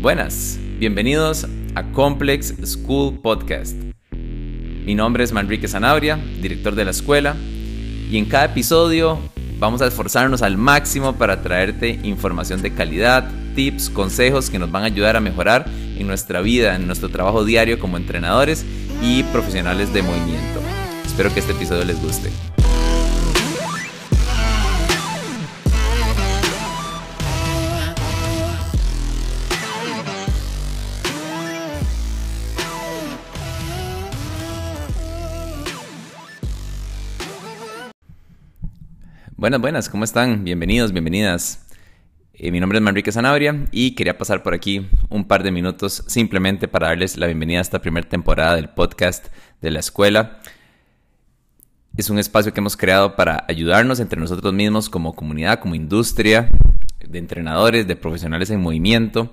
Buenas, bienvenidos a Complex School Podcast. Mi nombre es Manrique Zanabria, director de la escuela, y en cada episodio vamos a esforzarnos al máximo para traerte información de calidad, tips, consejos que nos van a ayudar a mejorar en nuestra vida, en nuestro trabajo diario como entrenadores y profesionales de movimiento. Espero que este episodio les guste. Buenas, buenas, ¿cómo están? Bienvenidos, bienvenidas. Eh, mi nombre es Manrique Zanabria y quería pasar por aquí un par de minutos simplemente para darles la bienvenida a esta primera temporada del podcast de la escuela. Es un espacio que hemos creado para ayudarnos entre nosotros mismos como comunidad, como industria de entrenadores, de profesionales en movimiento.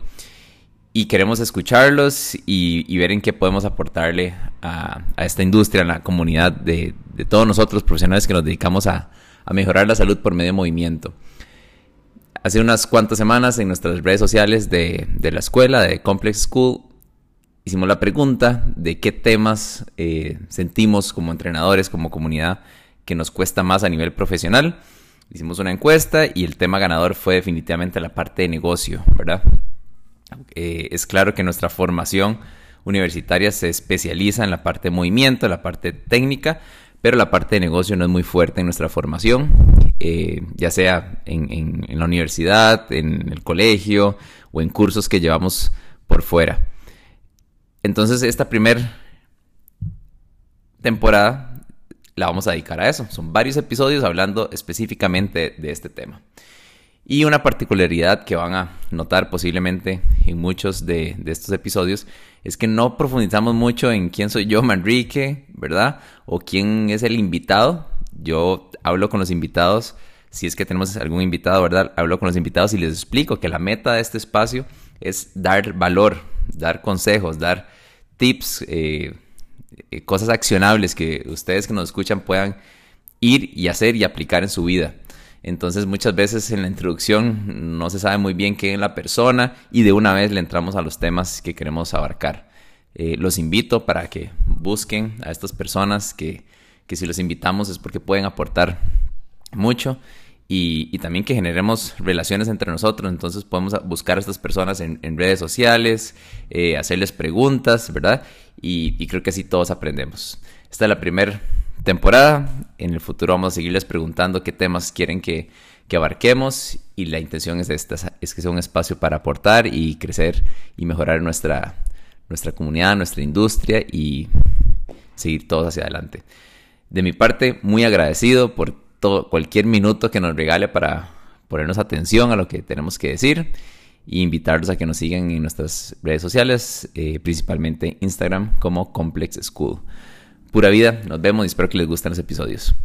Y queremos escucharlos y, ver en qué podemos aportarle a, esta industria, a la comunidad de todos nosotros, profesionales que nos dedicamos a, a mejorar la salud por medio de movimiento. Hace unas cuantas semanas en nuestras redes sociales de, la escuela, de Complex School, hicimos la pregunta de qué temas eh, sentimos como entrenadores, como comunidad, que nos cuesta más a nivel profesional. Hicimos una encuesta y el tema ganador fue definitivamente la parte de negocio, ¿verdad? Eh, es claro que nuestra formación universitaria se especializa en la parte de movimiento, en la parte técnica, pero la parte de negocio no es muy fuerte en nuestra formación, eh, ya sea en, la universidad, en el colegio o en cursos que llevamos por fuera. Entonces esta primera temporada la vamos a dedicar a eso. Son varios episodios hablando específicamente de este tema. Y una particularidad que van a notar posiblemente en muchos de, estos episodios es que no profundizamos mucho en quién soy yo, Manrique, ¿verdad? O quién es el invitado. Yo hablo con los invitados, si es que tenemos algún invitado, ¿verdad? Hablo con los invitados y les explico que la meta de este espacio es dar valor, dar consejos, dar tips, eh, eh, cosas accionables que ustedes que nos escuchan puedan ir y hacer y aplicar en su vida. Entonces muchas veces en la introducción no se sabe muy bien quién es la persona y de una vez le entramos a los temas que queremos abarcar. Eh, los invito para que busquen a estas personas que, si los invitamos es porque pueden aportar mucho y, también que generemos relaciones entre nosotros. Entonces podemos buscar a estas personas en, redes sociales, eh, hacerles preguntas, ¿verdad? Y, y creo que así todos aprendemos. Esta es la primera temporada. En el futuro vamos a seguirles preguntando qué temas quieren que, abarquemos y la intención es, esta, es que sea un espacio para aportar y crecer y mejorar nuestra, nuestra comunidad, nuestra industria y seguir todos hacia adelante. De mi parte, muy agradecido por todo, cualquier minuto que nos regale para ponernos atención a lo que tenemos que decir e invitarlos a que nos sigan en nuestras redes sociales, eh, principalmente Instagram como Complex School. Pura vida, nos vemos y espero que les gusten los episodios.